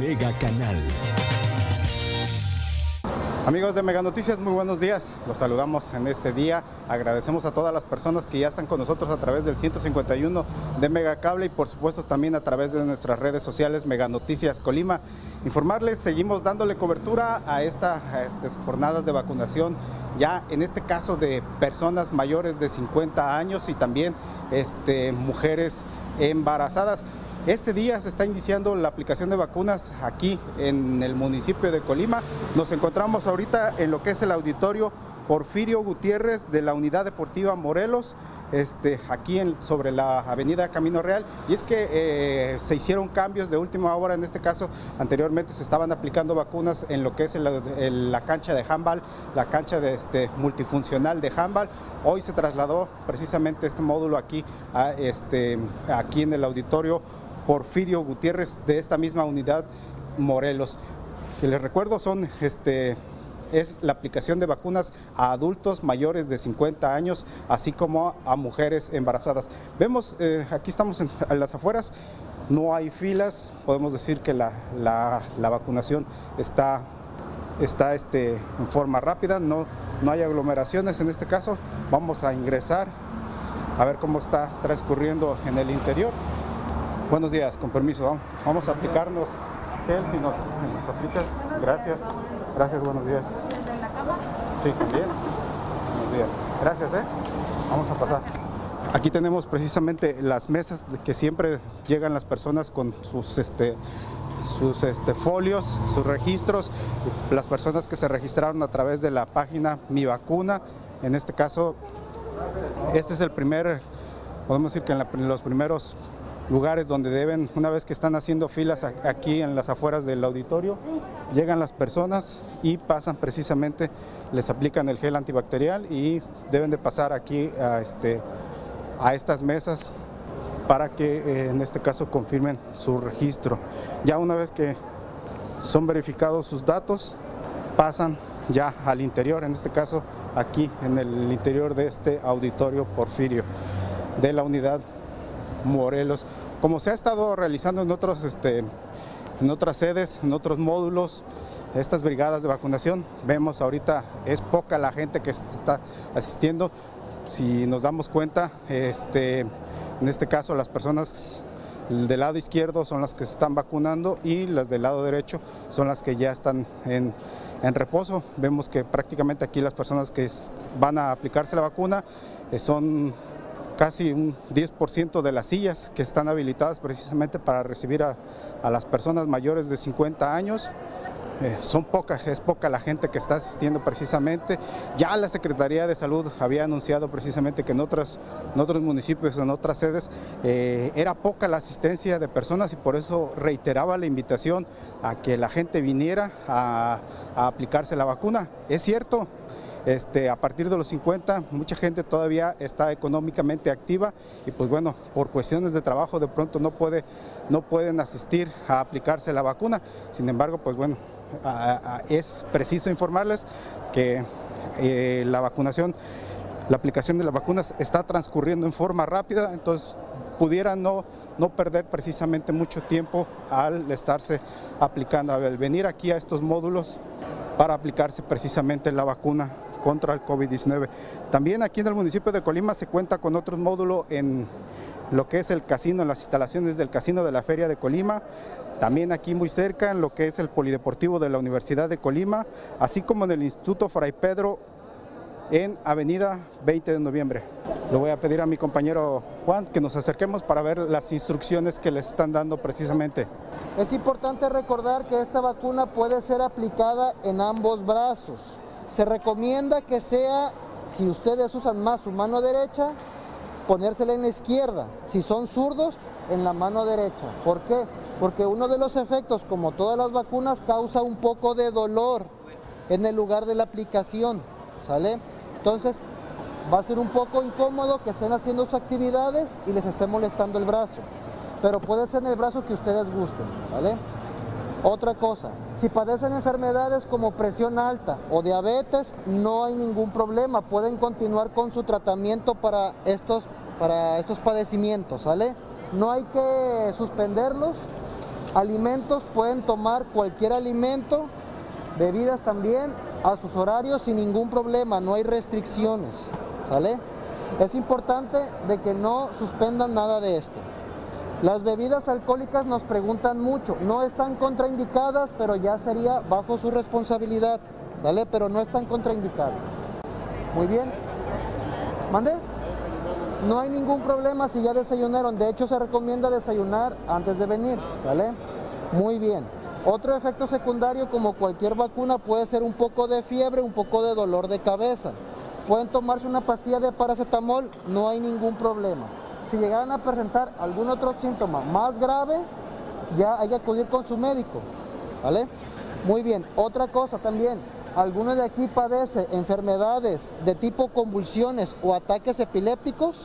Mega Canal. Amigos de Mega Noticias, muy buenos días. Los saludamos en este día. Agradecemos a todas las personas que ya están con nosotros a través del 151 de Mega Cable y por supuesto también a través de nuestras redes sociales Mega Noticias Colima. Informarles, seguimos dándole cobertura a, esta, a estas jornadas de vacunación, ya en este caso de personas mayores de 50 años y también este, mujeres embarazadas. Este día se está iniciando la aplicación de vacunas aquí en el municipio de Colima. Nos encontramos ahorita en lo que es el auditorio Porfirio Gutiérrez de la Unidad Deportiva Morelos. Este, aquí sobre la avenida Camino Real y es que eh, se hicieron cambios de última hora, en este caso anteriormente se estaban aplicando vacunas en lo que es la cancha de handball, la cancha de este, multifuncional de handball, hoy se trasladó precisamente este módulo aquí, a, este, aquí en el auditorio Porfirio Gutiérrez de esta misma unidad Morelos, que les recuerdo son este, es la aplicación de vacunas a adultos mayores de 50 años, así como a mujeres embarazadas. Vemos, eh, aquí estamos en, las afueras, no hay filas, podemos decir que la, la- la vacunación está, está este, en forma rápida, no, no hay aglomeraciones en este caso. Vamos a ingresar a ver cómo está transcurriendo en el interior. Buenos días, con permiso, vamos, a aplicarnos gel si nos, si nos aplicas. Gracias, gracias, buenos días. Sí, también. Buenos días. Gracias, ¿eh? Vamos a pasar. Aquí tenemos precisamente las mesas que siempre llegan las personas con sus este sus este, folios, sus registros, las personas que se registraron a través de la página Mi Vacuna, en este caso, este es el primer, podemos decir que en, la- en los primeros lugares donde deben, una vez que están haciendo filas aquí en las afueras del auditorio, llegan las personas y pasan precisamente, les aplican el gel antibacterial y deben de pasar aquí a, este, a estas mesas para que eh, en este caso confirmen su registro. Ya una vez que son verificados sus datos, pasan ya al interior, en este caso aquí en el interior de este auditorio Porfirio de la unidad Morelos, como se ha estado realizando en otros este, en otras sedes, en otros módulos, estas brigadas de vacunación. Vemos ahorita es poca la gente que está asistiendo. Si nos damos cuenta, este, en este caso las personas del lado izquierdo son las que se están vacunando y las del lado derecho son las que ya están en, en reposo. Vemos que prácticamente aquí las personas que van a aplicarse la vacuna eh, son casi un 10% de las sillas que están habilitadas precisamente para recibir a, a las personas mayores de 50 años. Eh, son pocas, es poca la gente que está asistiendo precisamente. Ya la Secretaría de Salud había anunciado precisamente que en, en otros municipios, en otras sedes, eh, era poca la asistencia de personas y por eso reiteraba la invitación a que la gente viniera a aplicarse la vacuna. Es cierto, este, a partir de los 50 mucha gente todavía está económicamente activa y pues bueno, por cuestiones de trabajo de pronto no, puede, no pueden asistir a aplicarse la vacuna. Sin embargo, pues bueno, es preciso informarles que eh, la vacunación, la aplicación de las vacunas está transcurriendo en forma rápida, entonces pudiera no, no perder precisamente mucho tiempo al estarse aplicando, al venir aquí a estos módulos para aplicarse precisamente la vacuna contra el COVID-19. También aquí en el municipio de Colima se cuenta con otro módulo en lo que es el casino, en las instalaciones del casino de la Feria de Colima, también aquí muy cerca en lo que es el Polideportivo de la Universidad de Colima, así como en el Instituto Fray Pedro en Avenida 20 de Noviembre. Le voy a pedir a mi compañero Juan que nos acerquemos para ver las instrucciones que les están dando precisamente. Es importante recordar que esta vacuna puede ser aplicada en ambos brazos. Se recomienda que sea, si ustedes usan más su mano derecha, ponérsela en la izquierda. Si son zurdos, en la mano derecha. ¿Por qué? Porque uno de los efectos, como todas las vacunas, causa un poco de dolor en el lugar de la aplicación. ¿Sale? Entonces, va a ser un poco incómodo que estén haciendo sus actividades y les esté molestando el brazo. Pero puede ser en el brazo que ustedes gusten, ¿vale? Otra cosa, si padecen enfermedades como presión alta o diabetes, no hay ningún problema, pueden continuar con su tratamiento para estos, para estos padecimientos, ¿sale? No hay que suspenderlos. Alimentos pueden tomar cualquier alimento, bebidas también, a sus horarios sin ningún problema, no hay restricciones, ¿sale? Es importante de que no suspendan nada de esto. Las bebidas alcohólicas nos preguntan mucho, no están contraindicadas, pero ya sería bajo su responsabilidad, ¿vale? Pero no están contraindicadas. Muy bien. ¿Mande? No hay ningún problema si ya desayunaron, de hecho se recomienda desayunar antes de venir. Muy bien. Otro efecto secundario como cualquier vacuna puede ser un poco de fiebre, un poco de dolor de cabeza. Pueden tomarse una pastilla de paracetamol, no hay ningún problema si llegaran a presentar algún otro síntoma más grave, ya hay que acudir con su médico. ¿Vale? Muy bien. Otra cosa también, ¿alguno de aquí padece enfermedades de tipo convulsiones o ataques epilépticos?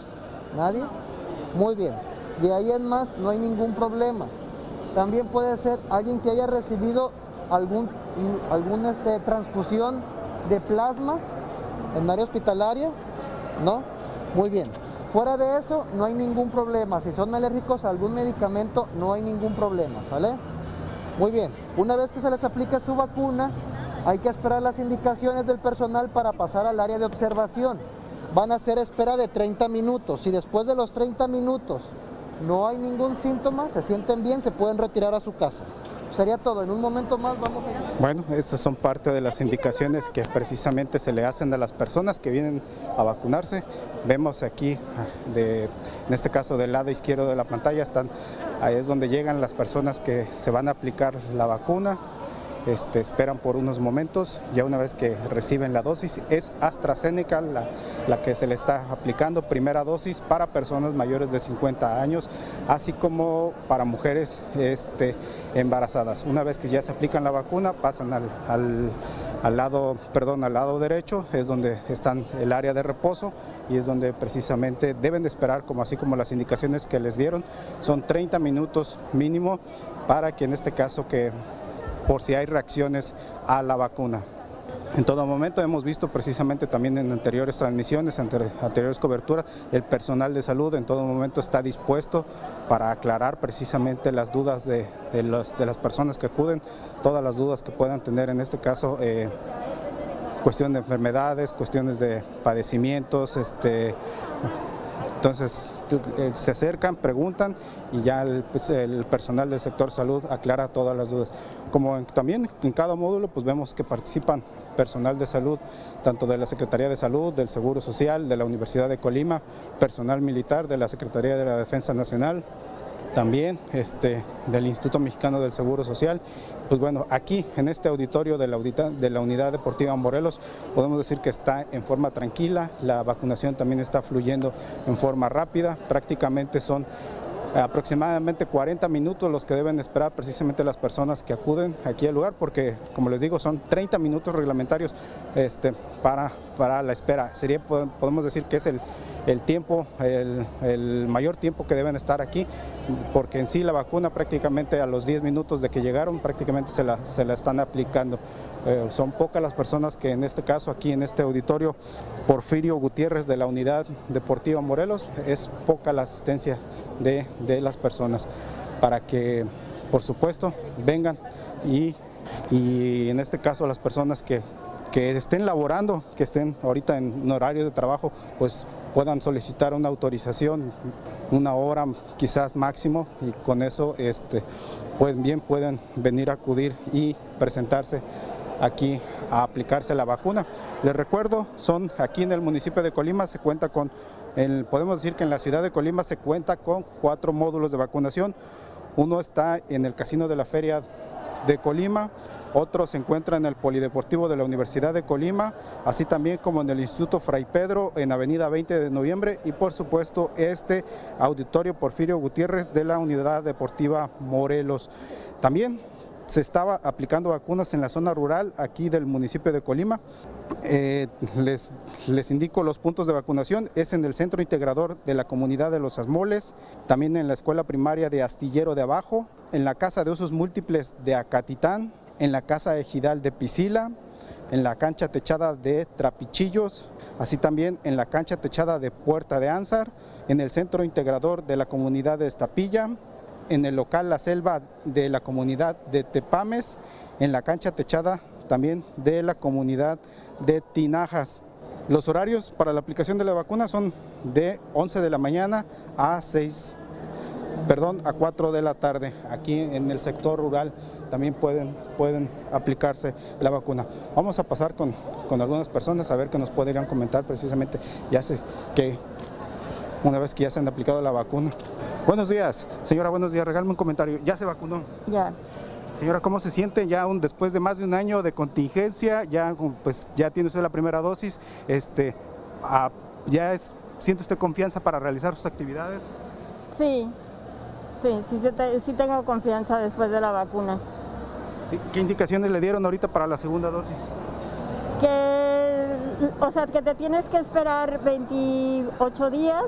¿Nadie? Muy bien. De ahí en más no hay ningún problema. También puede ser alguien que haya recibido algún, algún este, transfusión de plasma en área hospitalaria, ¿no? Muy bien. Fuera de eso, no hay ningún problema. Si son alérgicos a algún medicamento, no hay ningún problema, ¿sale? Muy bien. Una vez que se les aplique su vacuna, hay que esperar las indicaciones del personal para pasar al área de observación. Van a ser espera de 30 minutos. Si después de los 30 minutos no hay ningún síntoma, se sienten bien, se pueden retirar a su casa sería todo. En un momento más vamos a... Bueno, estas son parte de las indicaciones que precisamente se le hacen a las personas que vienen a vacunarse. Vemos aquí, ah, de, en este caso del lado izquierdo de la pantalla, están, ahí es donde llegan las personas que se van a aplicar la vacuna. Este, esperan por unos momentos, ya una vez que reciben la dosis, es AstraZeneca la, la, que se le está aplicando, primera dosis para personas mayores de 50 años, así como para mujeres este, embarazadas. Una vez que ya se aplican la vacuna, pasan al, al, al lado, perdón, al lado derecho, es donde están el área de reposo y es donde precisamente deben de esperar, como así como las indicaciones que les dieron, son 30 minutos mínimo para que en este caso que por si hay reacciones a la vacuna. En todo momento hemos visto precisamente también en anteriores transmisiones, anteriores coberturas, el personal de salud en todo momento está dispuesto para aclarar precisamente las dudas de las personas que acuden, todas las dudas que puedan tener en este caso. Eh, cuestión de enfermedades, cuestiones de padecimientos, este, entonces eh, se acercan, preguntan y ya pues, el, personal del sector salud aclara todas las dudas. Como también en cada módulo pues vemos que participan personal de salud, tanto de la Secretaría de Salud, del Seguro Social, de la Universidad de Colima, personal militar de la Secretaría de la Defensa Nacional, también este, del Instituto Mexicano del Seguro Social. Pues bueno, aquí en este auditorio de la, de la Unidad Deportiva Morelos podemos decir que está en forma tranquila, la vacunación también está fluyendo en forma rápida, prácticamente son aproximadamente 40 minutos los que deben esperar precisamente las personas que acuden aquí al lugar, porque como les digo, son 30 minutos reglamentarios este, para, para la espera. Sería, podemos decir que es el, el tiempo, el, el, mayor tiempo que deben estar aquí, porque en sí la vacuna prácticamente a los 10 minutos de que llegaron prácticamente se la, se la están aplicando. Eh, son pocas las personas que en este caso aquí en este auditorio Porfirio Gutiérrez de la Unidad Deportiva Morelos, es poca la asistencia de, de las personas para que por supuesto vengan y, y en este caso las personas que, que estén laborando, que estén ahorita en horario de trabajo, pues puedan solicitar una autorización, una hora quizás máximo y con eso este, pues bien pueden venir a acudir y presentarse aquí a aplicarse la vacuna. Les recuerdo, son aquí en el municipio de Colima, se cuenta con, el, podemos decir que en la ciudad de Colima se cuenta con cuatro módulos de vacunación. Uno está en el Casino de la Feria de Colima, otro se encuentra en el Polideportivo de la Universidad de Colima, así también como en el Instituto Fray Pedro en Avenida 20 de Noviembre y por supuesto este Auditorio Porfirio Gutiérrez de la Unidad Deportiva Morelos. También se estaba aplicando vacunas en la zona rural aquí del municipio de Colima. Eh, les, les indico los puntos de vacunación. Es en el centro integrador de la comunidad de los Asmoles, también en la escuela primaria de Astillero de Abajo, en la casa de usos múltiples de Acatitán, en la casa ejidal de Pisila, en la cancha techada de Trapichillos, así también en la cancha techada de Puerta de Ansar, en el centro integrador de la comunidad de Estapilla, en el local La Selva de la comunidad de Tepames, en la cancha techada también de la comunidad de Tinajas. Los horarios para la aplicación de la vacuna son de 11 de la mañana a 6 perdón, a 4 de la tarde. Aquí en el sector rural también pueden, pueden aplicarse la vacuna. Vamos a pasar con, con algunas personas a ver qué nos podrían comentar precisamente. Ya sé que una vez que ya se han aplicado la vacuna. Buenos días, señora, buenos días. Regálame un comentario. ¿Ya se vacunó? Ya. Señora, ¿cómo se siente ya un, después de más de un año de contingencia? Ya, pues, ya tiene usted la primera dosis. Este, ah, ¿Ya es, siente usted confianza para realizar sus actividades? Sí, sí, sí, sí tengo confianza después de la vacuna. Sí, ¿Qué indicaciones le dieron ahorita para la segunda dosis? Que, o sea, que te tienes que esperar 28 días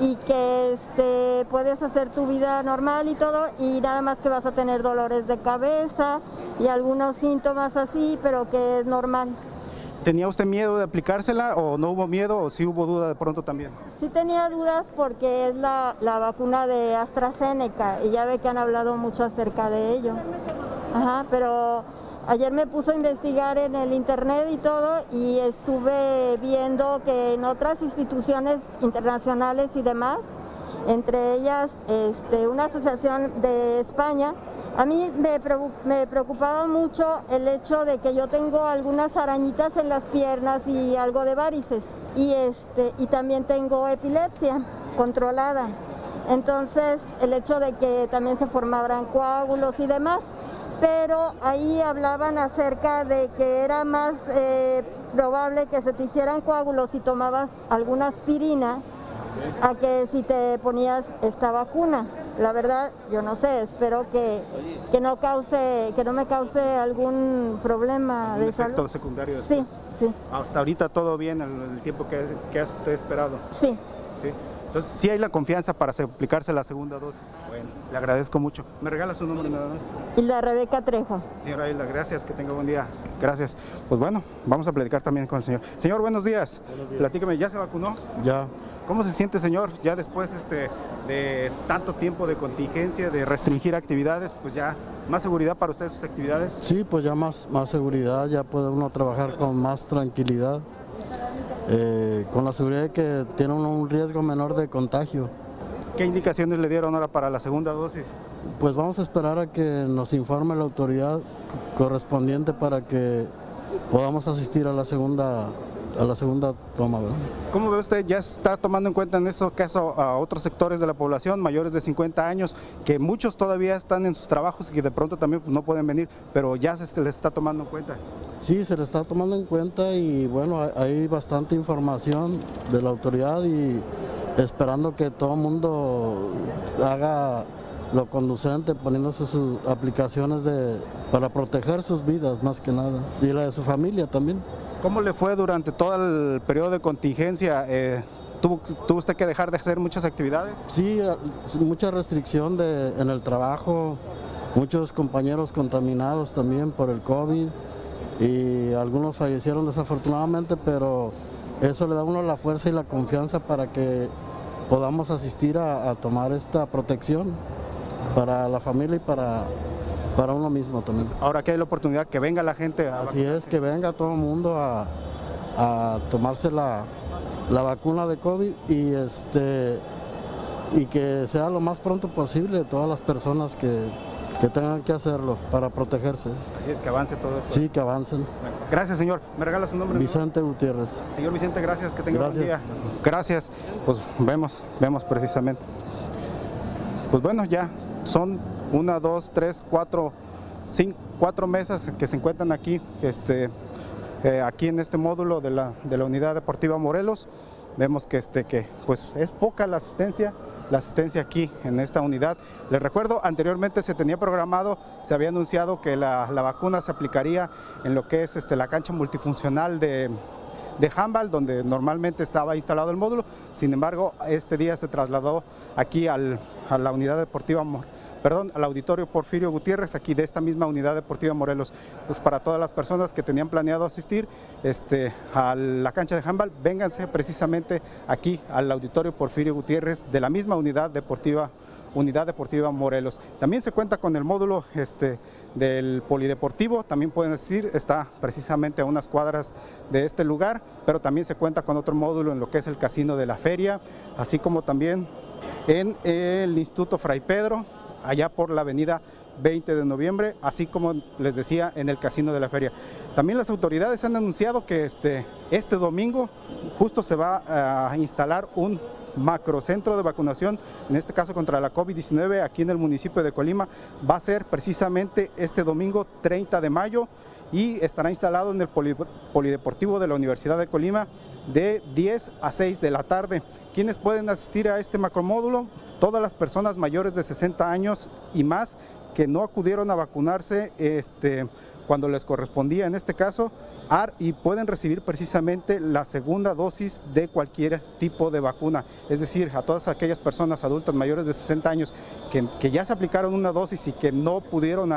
y que este, puedes hacer tu vida normal y todo y nada más que vas a tener dolores de cabeza y algunos síntomas así, pero que es normal. ¿Tenía usted miedo de aplicársela o no hubo miedo o sí hubo duda de pronto también? Sí tenía dudas porque es la, la vacuna de AstraZeneca y ya ve que han hablado mucho acerca de ello. Ajá, pero Ayer me puso a investigar en el internet y todo y estuve viendo que en otras instituciones internacionales y demás, entre ellas este, una asociación de España, a mí me, me, preocupaba mucho el hecho de que yo tengo algunas arañitas en las piernas y algo de varices y, este, y también tengo epilepsia controlada. Entonces el hecho de que también se formaran coágulos y demás, pero ahí hablaban acerca de que era más eh, probable que se te hicieran coágulos si tomabas alguna aspirina a que si te ponías esta vacuna. La verdad, yo no sé, espero que, que no cause, que no me cause algún problema de salud. secundario Sí, sí. Hasta ahorita todo bien, el, tiempo que, que has esperado. Sí. Entonces, sí hay la confianza para aplicarse la segunda dosis. Bueno, le agradezco mucho. ¿Me regala su nombre nada más? Hilda Rebeca Trejo. Señora Hilda, gracias, que tenga buen día. Gracias. Pues bueno, vamos a platicar también con el señor. Señor, buenos días. Buenos días. Platícame, ¿ya se vacunó? Ya. ¿Cómo se siente, señor, ya después este, de tanto tiempo de contingencia, de restringir actividades, pues ya más seguridad para ustedes sus actividades? Sí, pues ya más, más seguridad, ya puede uno trabajar con más tranquilidad. Eh, con la seguridad de que tiene un riesgo menor de contagio. ¿Qué indicaciones le dieron ahora para la segunda dosis? Pues vamos a esperar a que nos informe la autoridad correspondiente para que podamos asistir a la segunda a la segunda toma. ¿Cómo ve usted? ¿Ya está tomando en cuenta en este caso a otros sectores de la población, mayores de 50 años, que muchos todavía están en sus trabajos y que de pronto también pues, no pueden venir, pero ya se les está tomando en cuenta? Sí, se les está tomando en cuenta y bueno, hay bastante información de la autoridad y esperando que todo el mundo haga lo conducente, poniéndose sus aplicaciones de, para proteger sus vidas más que nada y la de su familia también. ¿Cómo le fue durante todo el periodo de contingencia? Eh, ¿tuvo, ¿Tuvo usted que dejar de hacer muchas actividades? Sí, mucha restricción en el trabajo, muchos compañeros contaminados también por el COVID y algunos fallecieron desafortunadamente, pero eso le da a uno la fuerza y la confianza para que podamos asistir a tomar esta protección para la familia y para, para uno mismo también. Ahora que hay la oportunidad que venga la gente a Así es, que venga todo el mundo a, a tomarse la, la vacuna de COVID y este y que sea lo más pronto posible todas las personas que, que tengan que hacerlo para protegerse. Así es que avance todo esto. Sí, que avancen. Gracias, señor. ¿Me regala su nombre? Vicente Gutiérrez. Señor Vicente, gracias. Que tenga buen día. Gracias. Pues vemos, vemos precisamente. Pues bueno, ya son una, dos, tres, cuatro, cinco, cuatro mesas que se encuentran aquí, este, eh, aquí en este módulo de la, de la Unidad Deportiva Morelos. Vemos que, este, que pues es poca la asistencia, la asistencia aquí en esta unidad. Les recuerdo, anteriormente se tenía programado, se había anunciado que la, la vacuna se aplicaría en lo que es este, la cancha multifuncional de, de handball, donde normalmente estaba instalado el módulo. Sin embargo, este día se trasladó aquí al- a la unidad deportiva, perdón, al auditorio Porfirio Gutiérrez, aquí de esta misma unidad deportiva Morelos. Entonces, para todas las personas que tenían planeado asistir este, a la cancha de handball, vénganse precisamente aquí al auditorio Porfirio Gutiérrez de la misma unidad deportiva Unidad Deportiva Morelos. También se cuenta con el módulo este, del polideportivo, también pueden decir, está precisamente a unas cuadras de este lugar, pero también se cuenta con otro módulo en lo que es el casino de la feria, así como también en el Instituto Fray Pedro, allá por la avenida 20 de noviembre, así como les decía en el Casino de la Feria. También las autoridades han anunciado que este, este domingo justo se va a instalar un macrocentro de vacunación, en este caso contra la COVID-19 aquí en el municipio de Colima. Va a ser precisamente este domingo 30 de mayo y estará instalado en el poli- Polideportivo de la Universidad de Colima de 10 a 6 de la tarde. ¿Quiénes pueden asistir a este macromódulo? Todas las personas mayores de 60 años y más que no acudieron a vacunarse este, cuando les correspondía en este caso ar- y pueden recibir precisamente la segunda dosis de cualquier tipo de vacuna. Es decir, a todas aquellas personas adultas mayores de 60 años que, que ya se aplicaron una dosis y que no pudieron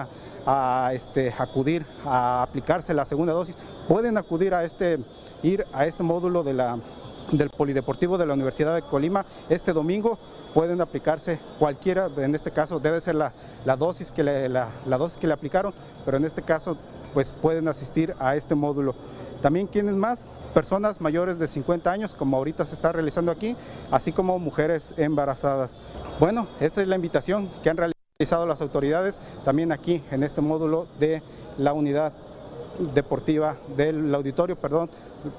este, acudir a aplicarse la segunda dosis, pueden acudir a este, ir a este módulo de la del Polideportivo de la Universidad de Colima este domingo pueden aplicarse cualquiera, en este caso debe ser la, la dosis que le, la, la dosis que le aplicaron, pero en este caso pues pueden asistir a este módulo. También quienes más, personas mayores de 50 años, como ahorita se está realizando aquí, así como mujeres embarazadas. Bueno, esta es la invitación que han realizado las autoridades también aquí en este módulo de la unidad deportiva del auditorio, perdón,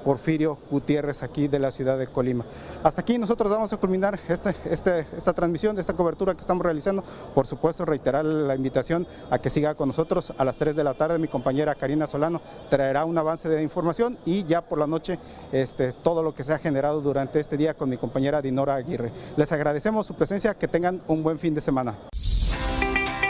Porfirio Gutiérrez aquí de la ciudad de Colima. Hasta aquí nosotros vamos a culminar este, este, esta transmisión, esta cobertura que estamos realizando. Por supuesto, reiterar la invitación a que siga con nosotros a las 3 de la tarde. Mi compañera Karina Solano traerá un avance de información y ya por la noche este, todo lo que se ha generado durante este día con mi compañera Dinora Aguirre. Les agradecemos su presencia, que tengan un buen fin de semana.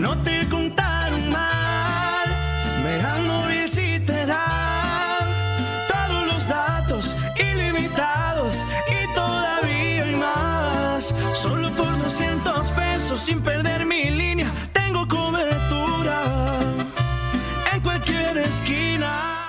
No te contaron mal, me dejan morir si te dan todos los datos ilimitados y todavía hay más. Solo por 200 pesos sin perder mi línea, tengo cobertura en cualquier esquina.